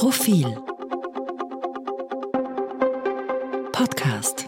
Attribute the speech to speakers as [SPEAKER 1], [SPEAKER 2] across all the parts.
[SPEAKER 1] Profil Podcast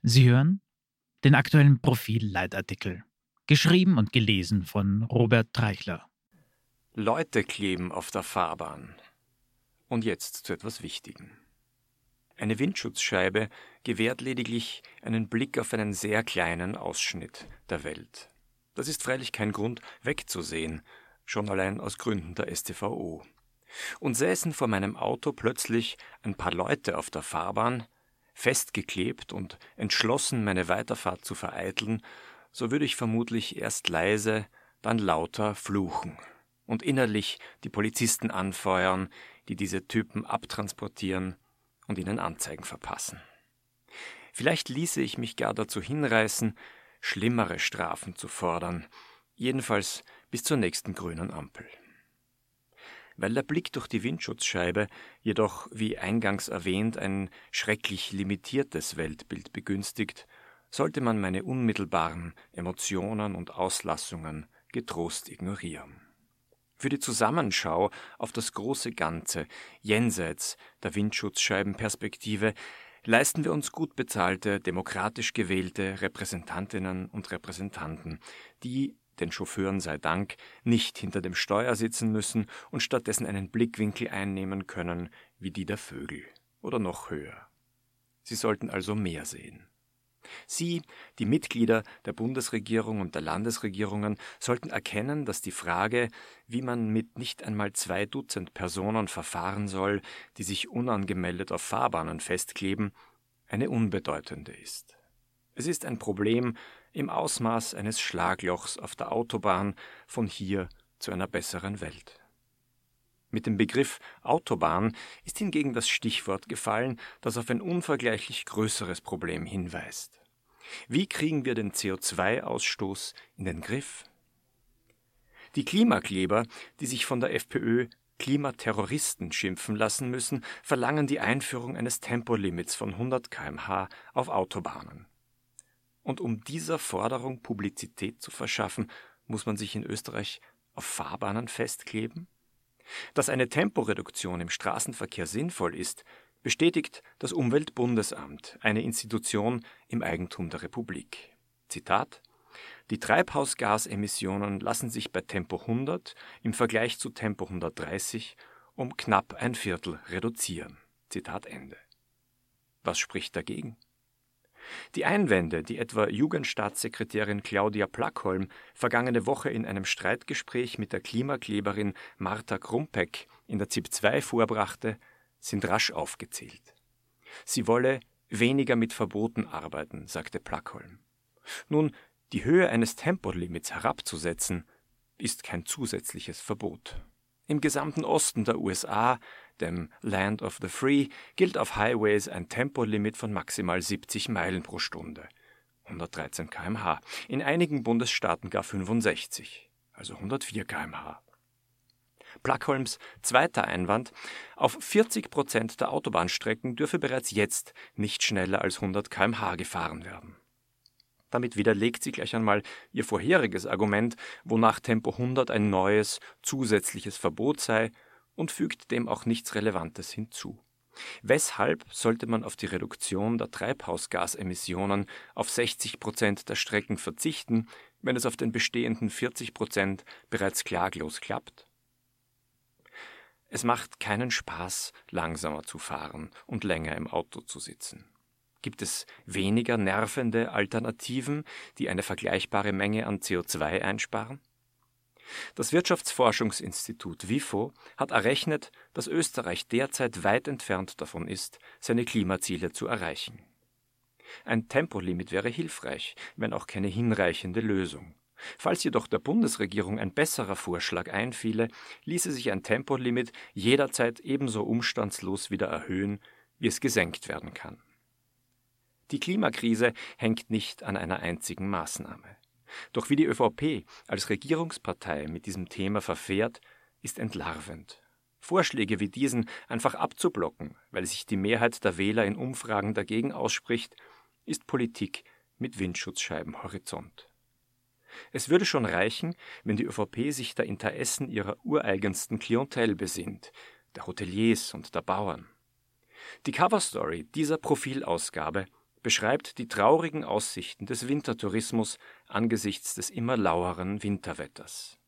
[SPEAKER 2] Sie hören den aktuellen Profil-Leitartikel, geschrieben und gelesen von Robert Treichler.
[SPEAKER 3] Leute kleben auf der Fahrbahn. Und jetzt zu etwas Wichtigem. Eine Windschutzscheibe gewährt lediglich einen Blick auf einen sehr kleinen Ausschnitt der Welt. Das ist freilich kein Grund, wegzusehen, schon allein aus Gründen der STVO. Und säßen vor meinem Auto plötzlich ein paar Leute auf der Fahrbahn, festgeklebt und entschlossen, meine Weiterfahrt zu vereiteln, so würde ich vermutlich erst leise, dann lauter fluchen und innerlich die Polizisten anfeuern, die diese Typen abtransportieren und ihnen Anzeigen verpassen. Vielleicht ließe ich mich gar dazu hinreißen, schlimmere Strafen zu fordern, jedenfalls bis zur nächsten grünen Ampel. Weil der Blick durch die Windschutzscheibe jedoch, wie eingangs erwähnt, ein schrecklich limitiertes Weltbild begünstigt, sollte man meine unmittelbaren Emotionen und Auslassungen getrost ignorieren. Für die Zusammenschau auf das große Ganze jenseits der Windschutzscheibenperspektive leisten wir uns gut bezahlte, demokratisch gewählte Repräsentantinnen und Repräsentanten, die, den Chauffeuren sei Dank, nicht hinter dem Steuer sitzen müssen und stattdessen einen Blickwinkel einnehmen können wie die der Vögel oder noch höher. Sie sollten also mehr sehen. Sie, die Mitglieder der Bundesregierung und der Landesregierungen, sollten erkennen, dass die Frage, wie man mit nicht einmal zwei Dutzend Personen verfahren soll, die sich unangemeldet auf Fahrbahnen festkleben, eine unbedeutende ist. Es ist ein Problem im Ausmaß eines Schlaglochs auf der Autobahn von hier zu einer besseren Welt. Mit dem Begriff Autobahn ist hingegen das Stichwort gefallen, das auf ein unvergleichlich größeres Problem hinweist. Wie kriegen wir den CO2-Ausstoß in den Griff? Die Klimakleber, die sich von der FPÖ Klimaterroristen schimpfen lassen müssen, verlangen die Einführung eines Tempolimits von 100 kmh auf Autobahnen. Und um dieser Forderung Publizität zu verschaffen, muss man sich in Österreich auf Fahrbahnen festkleben? Dass eine Temporeduktion im Straßenverkehr sinnvoll ist, bestätigt das Umweltbundesamt, eine Institution im Eigentum der Republik. Zitat Die Treibhausgasemissionen lassen sich bei Tempo 100 im Vergleich zu Tempo 130 um knapp ein Viertel reduzieren. Zitat Ende. Was spricht dagegen? Die Einwände, die etwa Jugendstaatssekretärin Claudia Plackholm vergangene Woche in einem Streitgespräch mit der Klimakleberin Martha Krumpeck in der ZIP 2 vorbrachte, sind rasch aufgezählt. Sie wolle weniger mit Verboten arbeiten, sagte Plackholm. Nun, die Höhe eines Tempolimits herabzusetzen, ist kein zusätzliches Verbot. Im gesamten Osten der USA, dem Land of the Free, gilt auf Highways ein Tempolimit von maximal 70 Meilen pro Stunde, 113 kmh, in einigen Bundesstaaten gar 65, also 104 kmh. Plackholms zweiter Einwand, auf 40 Prozent der Autobahnstrecken dürfe bereits jetzt nicht schneller als 100 kmh gefahren werden. Damit widerlegt sie gleich einmal ihr vorheriges Argument, wonach Tempo 100 ein neues, zusätzliches Verbot sei, und fügt dem auch nichts Relevantes hinzu. Weshalb sollte man auf die Reduktion der Treibhausgasemissionen auf 60 Prozent der Strecken verzichten, wenn es auf den bestehenden 40 Prozent bereits klaglos klappt? Es macht keinen Spaß, langsamer zu fahren und länger im Auto zu sitzen. Gibt es weniger nervende Alternativen, die eine vergleichbare Menge an CO2 einsparen? Das Wirtschaftsforschungsinstitut WIFO hat errechnet, dass Österreich derzeit weit entfernt davon ist, seine Klimaziele zu erreichen. Ein Tempolimit wäre hilfreich, wenn auch keine hinreichende Lösung. Falls jedoch der Bundesregierung ein besserer Vorschlag einfiele, ließe sich ein Tempolimit jederzeit ebenso umstandslos wieder erhöhen, wie es gesenkt werden kann. Die Klimakrise hängt nicht an einer einzigen Maßnahme. Doch wie die ÖVP als Regierungspartei mit diesem Thema verfährt, ist entlarvend. Vorschläge wie diesen einfach abzublocken, weil sich die Mehrheit der Wähler in Umfragen dagegen ausspricht, ist Politik mit Windschutzscheibenhorizont. Es würde schon reichen, wenn die ÖVP sich der Interessen ihrer ureigensten Klientel besinnt, der Hoteliers und der Bauern. Die Coverstory dieser Profilausgabe beschreibt die traurigen Aussichten des Wintertourismus angesichts des immer laueren Winterwetters.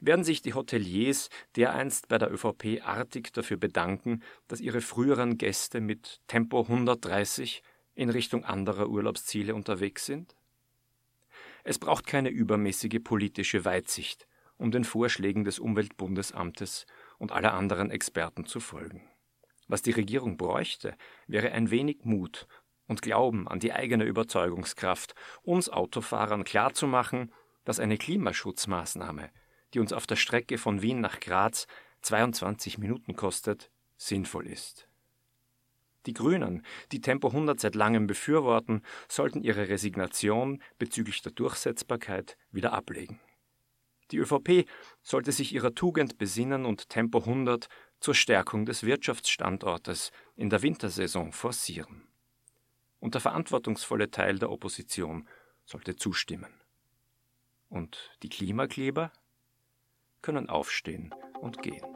[SPEAKER 3] Werden sich die Hoteliers dereinst bei der ÖVP artig dafür bedanken, dass ihre früheren Gäste mit Tempo 130 in Richtung anderer Urlaubsziele unterwegs sind? Es braucht keine übermäßige politische Weitsicht, um den Vorschlägen des Umweltbundesamtes und aller anderen Experten zu folgen. Was die Regierung bräuchte, wäre ein wenig Mut und Glauben an die eigene Überzeugungskraft, uns Autofahrern klarzumachen, dass eine Klimaschutzmaßnahme, die uns auf der Strecke von Wien nach Graz 22 Minuten kostet, sinnvoll ist. Die Grünen, die Tempo 100 seit langem befürworten, sollten ihre Resignation bezüglich der Durchsetzbarkeit wieder ablegen. Die ÖVP sollte sich ihrer Tugend besinnen und Tempo 100 zur Stärkung des Wirtschaftsstandortes in der Wintersaison forcieren. Und der verantwortungsvolle Teil der Opposition sollte zustimmen. Und die Klimakleber können aufstehen und gehen.